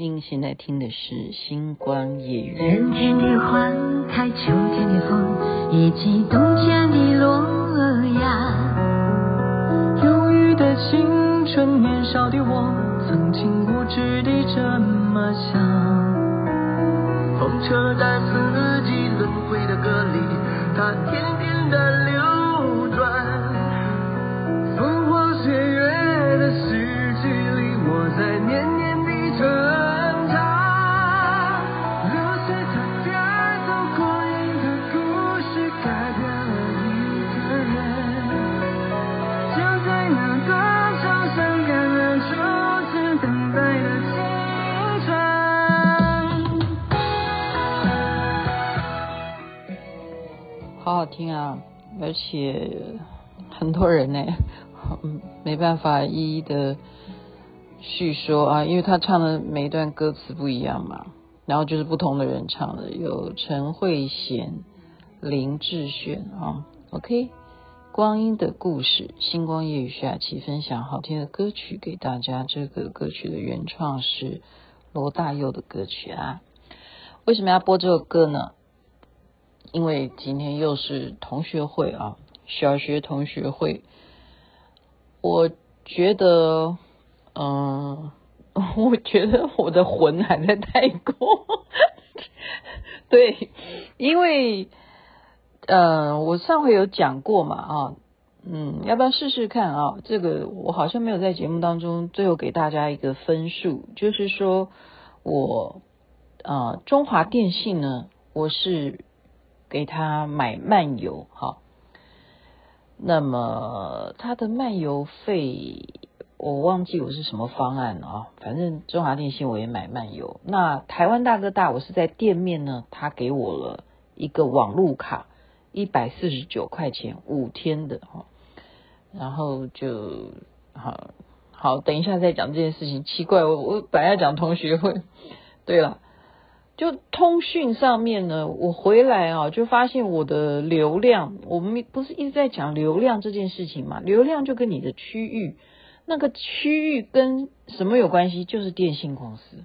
您现在听的是《星光夜雨》。春天的花开，秋天的风，以及冬天的落阳。忧郁的青春，年少的我，曾经无知地这么想。风车在四季轮回的歌里，它天天的好听啊，而且很多人呢，没办法一一的叙说啊，因为他唱的每一段歌词不一样嘛，然后就是不同的人唱的，有陈慧娴、林志炫啊，OK，光阴的故事，星光夜雨徐雅琪分享好听的歌曲给大家，这个歌曲的原创是罗大佑的歌曲啊，为什么要播这首歌呢？因为今天又是同学会啊，小学同学会，我觉得，嗯，我觉得我的魂还在泰国，对，因为，呃，我上回有讲过嘛，啊，嗯，要不要试试看啊？这个我好像没有在节目当中最后给大家一个分数，就是说我，呃，中华电信呢，我是。给他买漫游，好，那么他的漫游费我忘记我是什么方案了啊，反正中华电信我也买漫游。那台湾大哥大我是在店面呢，他给我了一个网路卡，一百四十九块钱五天的哈，然后就好好等一下再讲这件事情。奇怪，我我本来要讲同学会，对了。就通讯上面呢，我回来啊，就发现我的流量，我们不是一直在讲流量这件事情嘛？流量就跟你的区域，那个区域跟什么有关系？就是电信公司，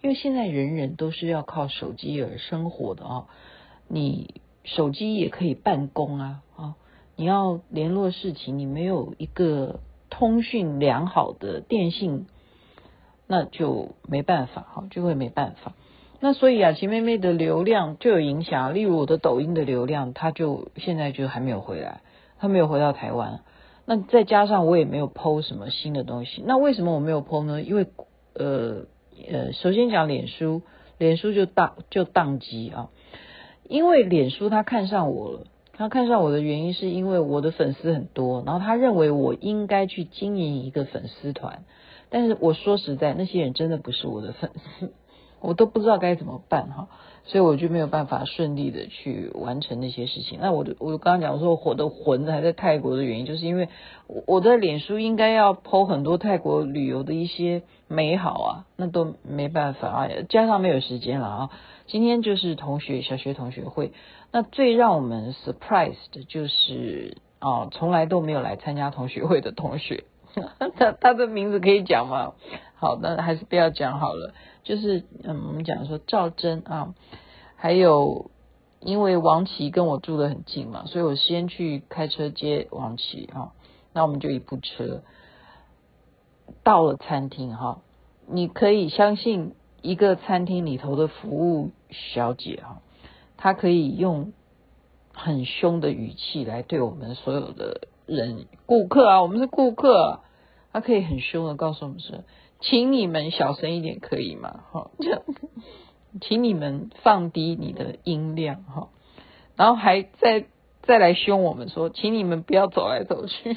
因为现在人人都是要靠手机而生活的啊，你手机也可以办公啊啊，你要联络事情，你没有一个通讯良好的电信，那就没办法哈，就会没办法。那所以雅琪妹妹的流量就有影响，例如我的抖音的流量，它就现在就还没有回来，它没有回到台湾。那再加上我也没有 po 什么新的东西，那为什么我没有 po 呢？因为呃呃，首先讲脸书，脸书就当就当机啊，因为脸书他看上我了，他看上我的原因是因为我的粉丝很多，然后他认为我应该去经营一个粉丝团，但是我说实在，那些人真的不是我的粉丝。我都不知道该怎么办哈，所以我就没有办法顺利的去完成那些事情。那我的我刚刚讲说我的魂还在泰国的原因，就是因为我的脸书应该要 po 很多泰国旅游的一些美好啊，那都没办法啊，加上没有时间了啊。今天就是同学小学同学会，那最让我们 surprise 的就是啊，从来都没有来参加同学会的同学，他他的名字可以讲吗？好，那还是不要讲好了。就是嗯，我们讲说赵真啊，还有因为王琦跟我住得很近嘛，所以我先去开车接王琦啊，那我们就一部车到了餐厅哈，你可以相信一个餐厅里头的服务小姐哈，她可以用很凶的语气来对我们所有的人顾客啊，我们是顾客，他可以很凶的告诉我们说。请你们小声一点，可以吗？哈，这样，请你们放低你的音量，哈，然后还再再来凶我们说，请你们不要走来走去，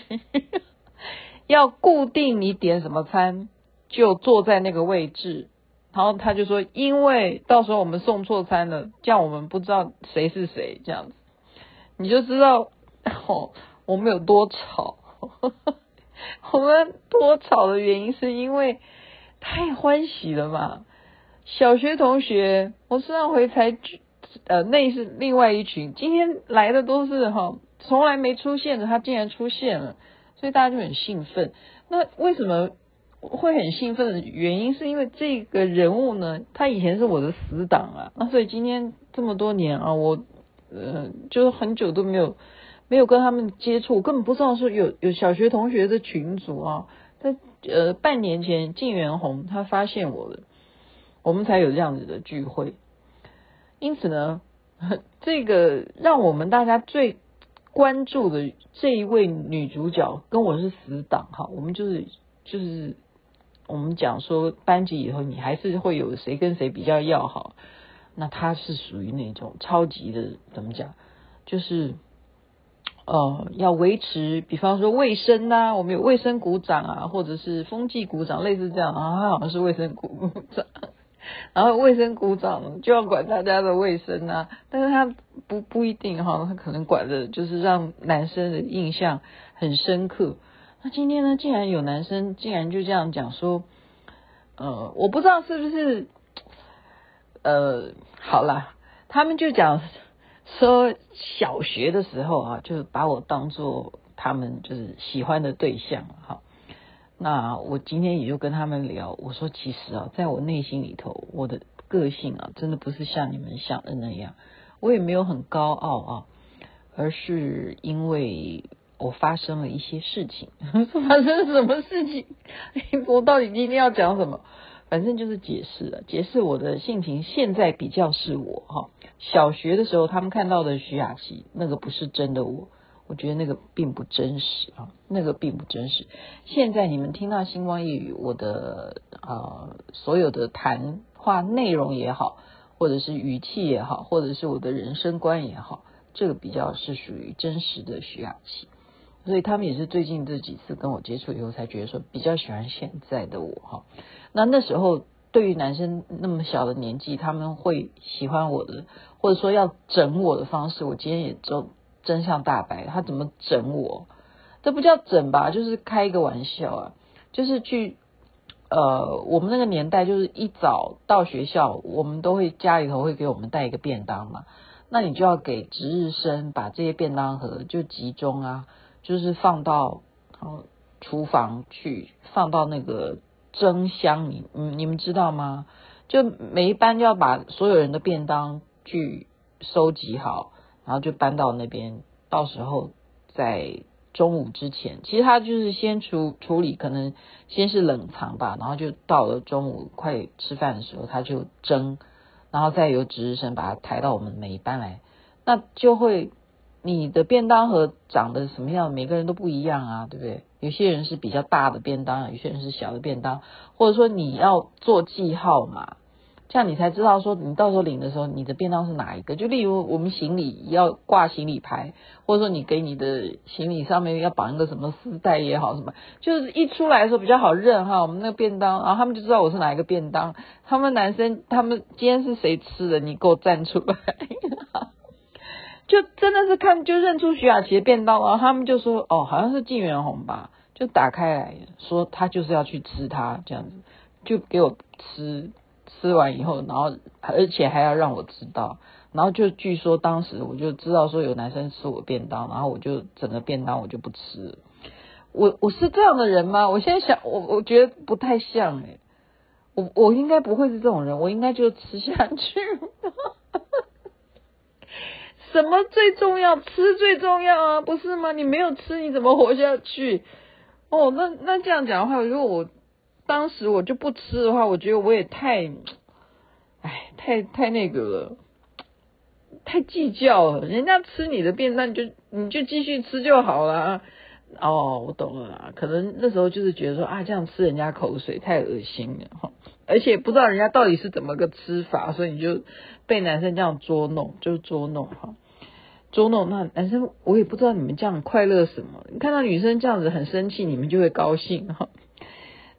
要固定你点什么餐就坐在那个位置。然后他就说，因为到时候我们送错餐了，这样我们不知道谁是谁，这样子你就知道哦，我们有多吵。我们多吵的原因是因为太欢喜了嘛！小学同学，我上回才呃，那是另外一群，今天来的都是哈，从来没出现的，他竟然出现了，所以大家就很兴奋。那为什么会很兴奋的原因，是因为这个人物呢，他以前是我的死党啊，那所以今天这么多年啊，我呃就是很久都没有没有跟他们接触，根本不知道说有有小学同学的群组啊，在呃半年前晋元红他发现我了，我们才有这样子的聚会，因此呢，这个让我们大家最关注的这一位女主角跟我是死党哈，我们就是就是。我们讲说班级以后，你还是会有谁跟谁比较要好，那她是属于那种超级的，怎么讲？就是呃，要维持，比方说卫生呐、啊，我们有卫生股长啊，或者是风纪股长，类似这样啊，好像是卫生股长，然后卫生股长就要管大家的卫生啊，但是他不不一定哈，他可能管的就是让男生的印象很深刻。那今天呢，竟然有男生竟然就这样讲说，呃，我不知道是不是，呃，好了，他们就讲说小学的时候啊，就是把我当做他们就是喜欢的对象哈。那我今天也就跟他们聊，我说其实啊，在我内心里头，我的个性啊，真的不是像你们想的那样，我也没有很高傲啊，而是因为。我发生了一些事情，发生什么事情？我到底今天要讲什么？反正就是解释了，解释我的性情。现在比较是我哈，小学的时候他们看到的徐雅琪，那个不是真的我，我觉得那个并不真实啊，那个并不真实。现在你们听到星光夜语，我的呃所有的谈话内容也好，或者是语气也好，或者是我的人生观也好，这个比较是属于真实的徐雅琪。所以他们也是最近这几次跟我接触以后，才觉得说比较喜欢现在的我哈。那那时候对于男生那么小的年纪，他们会喜欢我的，或者说要整我的方式，我今天也就真相大白。他怎么整我？这不叫整吧？就是开一个玩笑啊，就是去呃，我们那个年代就是一早到学校，我们都会家里头会给我们带一个便当嘛，那你就要给值日生把这些便当盒就集中啊。就是放到厨房去，放到那个蒸箱里，嗯，你们知道吗？就每一班就要把所有人的便当去收集好，然后就搬到那边。到时候在中午之前，其实他就是先处处理，可能先是冷藏吧，然后就到了中午快吃饭的时候，他就蒸，然后再由值日生把它抬到我们每一班来，那就会。你的便当盒长得什么样？每个人都不一样啊，对不对？有些人是比较大的便当，有些人是小的便当，或者说你要做记号嘛，这样你才知道说你到时候领的时候，你的便当是哪一个。就例如我们行李要挂行李牌，或者说你给你的行李上面要绑一个什么丝带也好，什么就是一出来的时候比较好认哈。我们那个便当，然后他们就知道我是哪一个便当。他们男生，他们今天是谁吃的？你给我站出来。就真的是看就认出徐雅琪的便当，然后他们就说哦，好像是晋元红吧，就打开来说他就是要去吃它这样子，就给我吃，吃完以后，然后而且还要让我知道，然后就据说当时我就知道说有男生吃我便当，然后我就整个便当我就不吃。我我是这样的人吗？我现在想我我觉得不太像诶，我我应该不会是这种人，我应该就吃下去。什么最重要？吃最重要啊，不是吗？你没有吃，你怎么活下去？哦，那那这样讲的话，如果我当时我就不吃的话，我觉得我也太，哎，太太那个了，太计较了。人家吃你的便当，你就你就继续吃就好了。哦，我懂了啦，可能那时候就是觉得说啊，这样吃人家口水太恶心了，而且不知道人家到底是怎么个吃法，所以你就被男生这样捉弄，就捉弄哈。捉弄那男生，我也不知道你们这样快乐什么。你看到女生这样子很生气，你们就会高兴哈。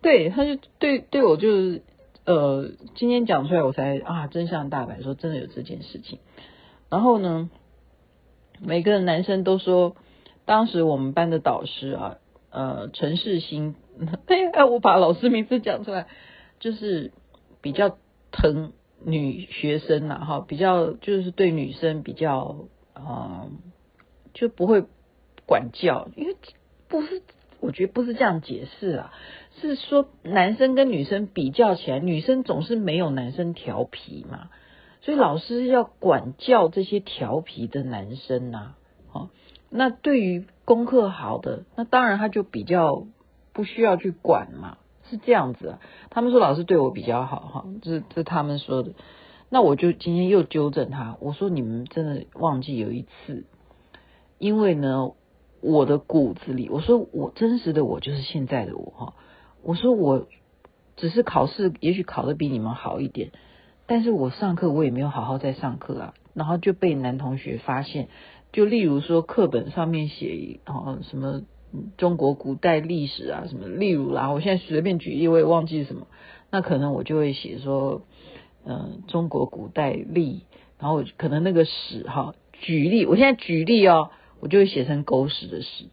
对，他就对对我就是呃，今天讲出来我才啊真相大白，说真的有这件事情。然后呢，每个男生都说，当时我们班的导师啊，呃，陈世新，哎，我把老师名字讲出来，就是比较疼女学生呐，哈，比较就是对女生比较。啊、就不会管教，因为不是我觉得不是这样解释啊，是说男生跟女生比较起来，女生总是没有男生调皮嘛，所以老师要管教这些调皮的男生呐，哦，那对于功课好的，那当然他就比较不需要去管嘛，是这样子啊。他们说老师对我比较好哈，这这他们说的。那我就今天又纠正他，我说你们真的忘记有一次，因为呢。我的骨子里，我说我真实的我就是现在的我哈。我说我只是考试，也许考得比你们好一点，但是我上课我也没有好好在上课啊。然后就被男同学发现，就例如说课本上面写哦什么中国古代历史啊什么，例如啦，我现在随便举例，我也忘记什么，那可能我就会写说嗯中国古代历，然后可能那个史哈举例，我现在举例哦。我就会写成狗屎的屎，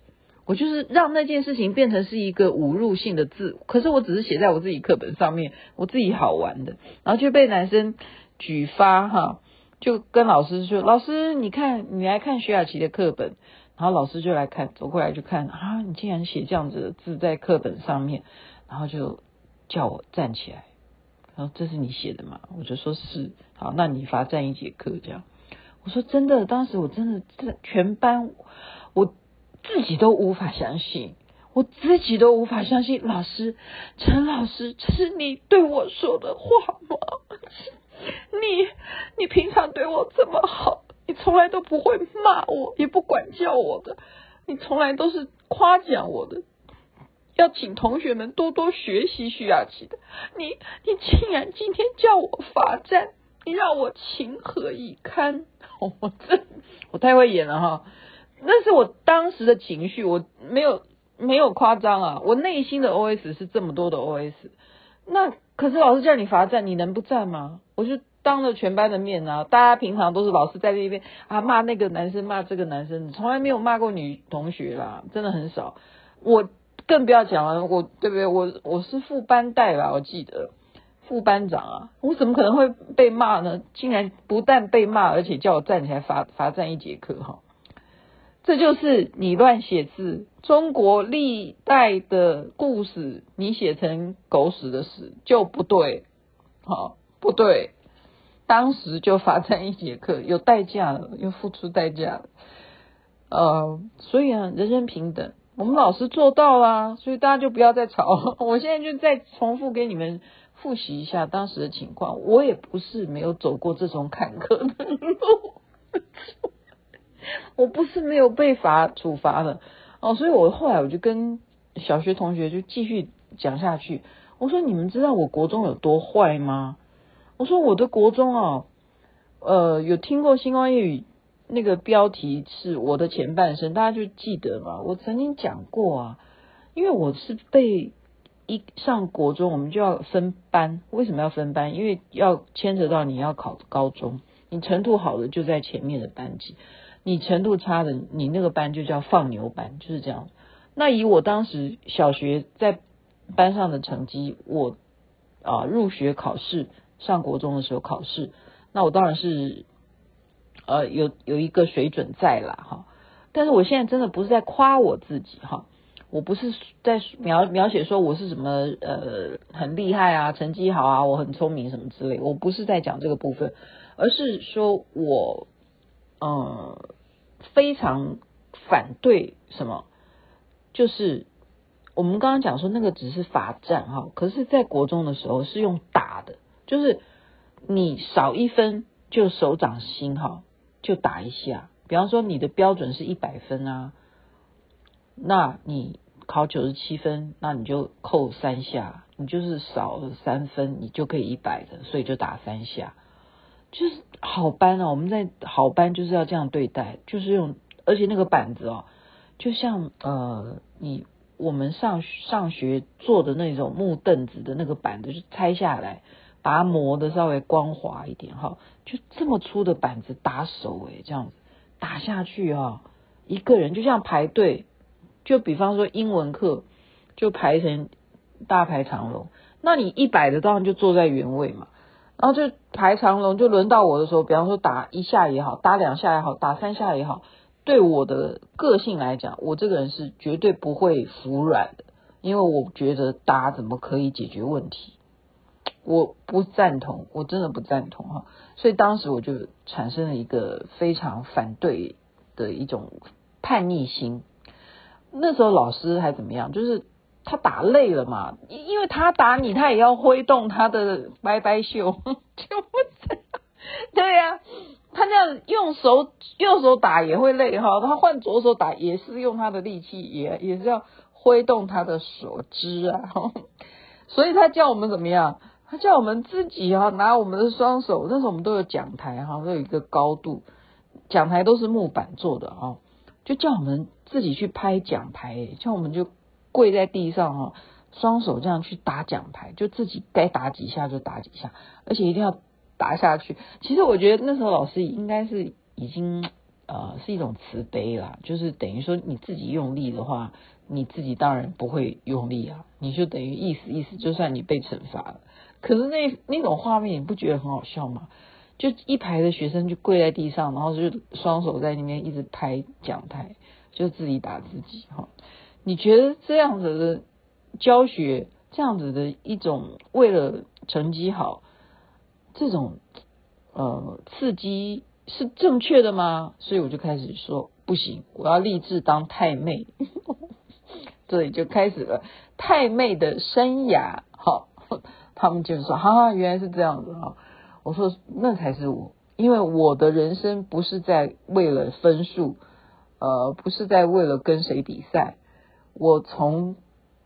我就是让那件事情变成是一个侮辱性的字，可是我只是写在我自己课本上面，我自己好玩的，然后就被男生举发哈，就跟老师说：“老师，你看，你来看徐雅琪的课本。”然后老师就来看，走过来就看啊，你竟然写这样子的字在课本上面，然后就叫我站起来，然后这是你写的吗？我就说是，好，那你罚站一节课这样。我说真的，当时我真的，这全班我自己都无法相信，我自己都无法相信，老师，陈老师，这是你对我说的话吗？你你平常对我这么好，你从来都不会骂我，也不管教我的，你从来都是夸奖我的，要请同学们多多学习徐雅琪的，你你竟然今天叫我罚站。你让我情何以堪？我这我太会演了哈！那是我当时的情绪，我没有没有夸张啊！我内心的 OS 是这么多的 OS。那可是老师叫你罚站，你能不站吗？我就当着全班的面啊！大家平常都是老师在那边啊骂那个男生骂这个男生，从来没有骂过女同学啦，真的很少。我更不要讲了，我对不对？我我是副班带吧，我记得。副班长啊，我怎么可能会被骂呢？竟然不但被骂，而且叫我站起来罚罚站一节课哈！这就是你乱写字，中国历代的故事你写成狗屎的屎就不对，好不对，当时就罚站一节课，有代价了，又付出代价了，呃，所以啊，人人平等，我们老师做到啦，所以大家就不要再吵，我现在就再重复给你们。复习一下当时的情况，我也不是没有走过这种坎坷的路，我不是没有被罚处罚的哦，所以我后来我就跟小学同学就继续讲下去。我说，你们知道我国中有多坏吗？我说我的国中啊，呃，有听过星光夜雨那个标题是我的前半生，大家就记得嘛。我曾经讲过啊，因为我是被。一上国中，我们就要分班。为什么要分班？因为要牵扯到你要考高中，你程度好的就在前面的班级，你程度差的，你那个班就叫放牛班，就是这样。那以我当时小学在班上的成绩，我啊入学考试上国中的时候考试，那我当然是呃有有一个水准在啦哈。但是我现在真的不是在夸我自己哈。我不是在描描写说我是什么呃很厉害啊，成绩好啊，我很聪明什么之类，我不是在讲这个部分，而是说我嗯、呃、非常反对什么，就是我们刚刚讲说那个只是罚站哈，可是在国中的时候是用打的，就是你少一分就手掌心哈就打一下，比方说你的标准是一百分啊，那你。考九十七分，那你就扣三下，你就是少了三分，你就可以一百的，所以就打三下，就是好班哦！我们在好班就是要这样对待，就是用，而且那个板子哦，就像呃，你我们上上学坐的那种木凳子的那个板子，就拆下来，把它磨的稍微光滑一点哈，就这么粗的板子打手诶，这样子打下去啊，一个人就像排队。就比方说英文课，就排成大排长龙，那你一百的当然就坐在原位嘛，然后就排长龙，就轮到我的时候，比方说打一下也好，打两下也好，打三下也好，对我的个性来讲，我这个人是绝对不会服软的，因为我觉得打怎么可以解决问题？我不赞同，我真的不赞同哈。所以当时我就产生了一个非常反对的一种叛逆心。那时候老师还怎么样？就是他打累了嘛，因为他打你，他也要挥动他的拜拜袖，就不。对呀、他这样用手右手打也会累哈，他换左手打也是用他的力气，也也是要挥动他的手指啊。所以他叫我们怎么样？他叫我们自己哈，拿我们的双手。那时候我们都有讲台哈，都有一个高度，讲台都是木板做的哈，就叫我们自己去拍讲台，叫我们就跪在地上哈，双手这样去打讲台，就自己该打几下就打几下，而且一定要。打下去，其实我觉得那时候老师应该是已经呃是一种慈悲啦，就是等于说你自己用力的话，你自己当然不会用力啊，你就等于意思意思，就算你被惩罚了。可是那那种画面你不觉得很好笑吗？就一排的学生就跪在地上，然后就双手在那边一直拍讲台，就自己打自己哈。你觉得这样子的教学，这样子的一种为了成绩好？这种呃刺激是正确的吗？所以我就开始说不行，我要立志当太妹，所以就开始了太妹的生涯。好，他们就说哈哈，原来是这样子哈。我说那才是我，因为我的人生不是在为了分数，呃，不是在为了跟谁比赛。我从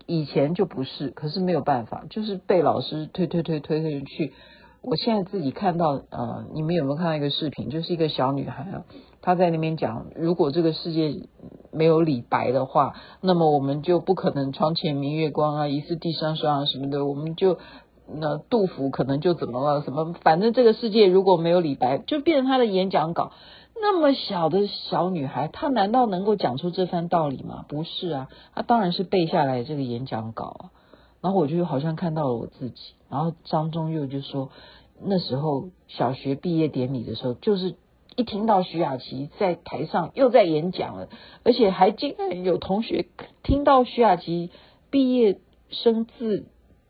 以前就不是，可是没有办法，就是被老师推推推推推去。我现在自己看到，呃，你们有没有看到一个视频？就是一个小女孩啊，她在那边讲，如果这个世界没有李白的话，那么我们就不可能床前明月光啊，疑是地上霜啊什么的，我们就那杜甫可能就怎么了？什么？反正这个世界如果没有李白，就变成他的演讲稿。那么小的小女孩，她难道能够讲出这番道理吗？不是啊，她当然是背下来这个演讲稿啊。然后我就好像看到了我自己，然后张忠佑就说，那时候小学毕业典礼的时候，就是一听到徐雅琪在台上又在演讲了，而且还竟然有同学听到徐雅琪毕业生致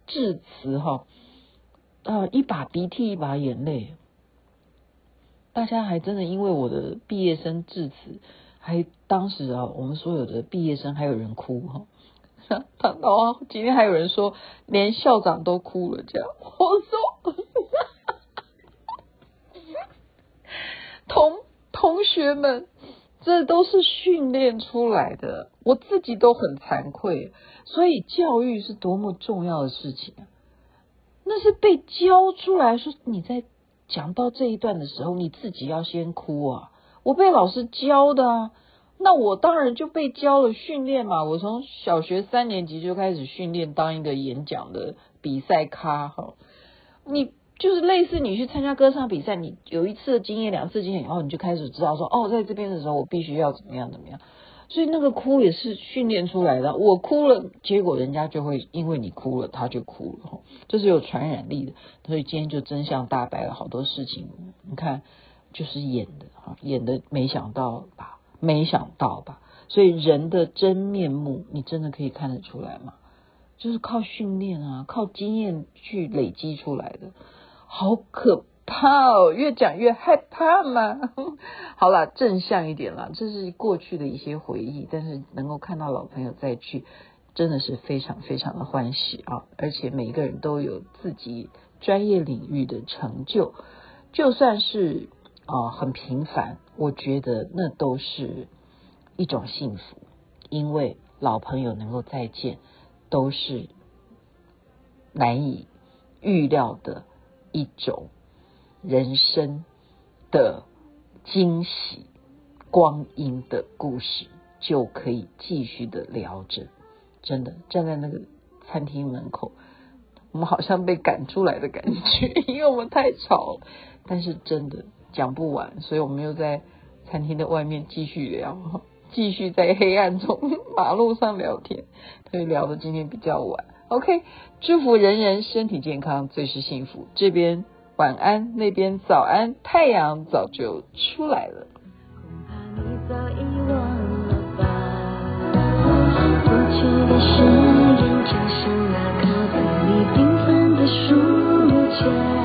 致辞哈，啊，一把鼻涕一把眼泪，大家还真的因为我的毕业生致辞，还当时啊，我们所有的毕业生还有人哭哈。他哦，今天还有人说连校长都哭了，这样我说，同同学们，这都是训练出来的，我自己都很惭愧。所以教育是多么重要的事情！那是被教出来说，你在讲到这一段的时候，你自己要先哭啊！我被老师教的啊。那我当然就被教了训练嘛，我从小学三年级就开始训练当一个演讲的比赛咖哈。你就是类似你去参加歌唱比赛，你有一次的经验、两次经验以后，你就开始知道说，哦，在这边的时候我必须要怎么样怎么样。所以那个哭也是训练出来的。我哭了，结果人家就会因为你哭了，他就哭了，这是有传染力的。所以今天就真相大白了，好多事情，你看就是演的哈，演的没想到吧。没想到吧？所以人的真面目，你真的可以看得出来吗？就是靠训练啊，靠经验去累积出来的，好可怕哦！越讲越害怕嘛。好了，正向一点啦，这是过去的一些回忆，但是能够看到老朋友再聚，真的是非常非常的欢喜啊！而且每一个人都有自己专业领域的成就，就算是。啊、很平凡，我觉得那都是一种幸福，因为老朋友能够再见，都是难以预料的一种人生的惊喜，光阴的故事就可以继续的聊着。真的站在那个餐厅门口，我们好像被赶出来的感觉，因为我们太吵了，但是真的。讲不完，所以我们又在餐厅的外面继续聊，继续在黑暗中 马路上聊天，所以聊的今天比较晚。OK，祝福人人身体健康，最是幸福。这边晚安，那边早安，太阳早就出来了。恐怕你早已忘了吧。过去的誓言，就像那靠在你缤纷的书签。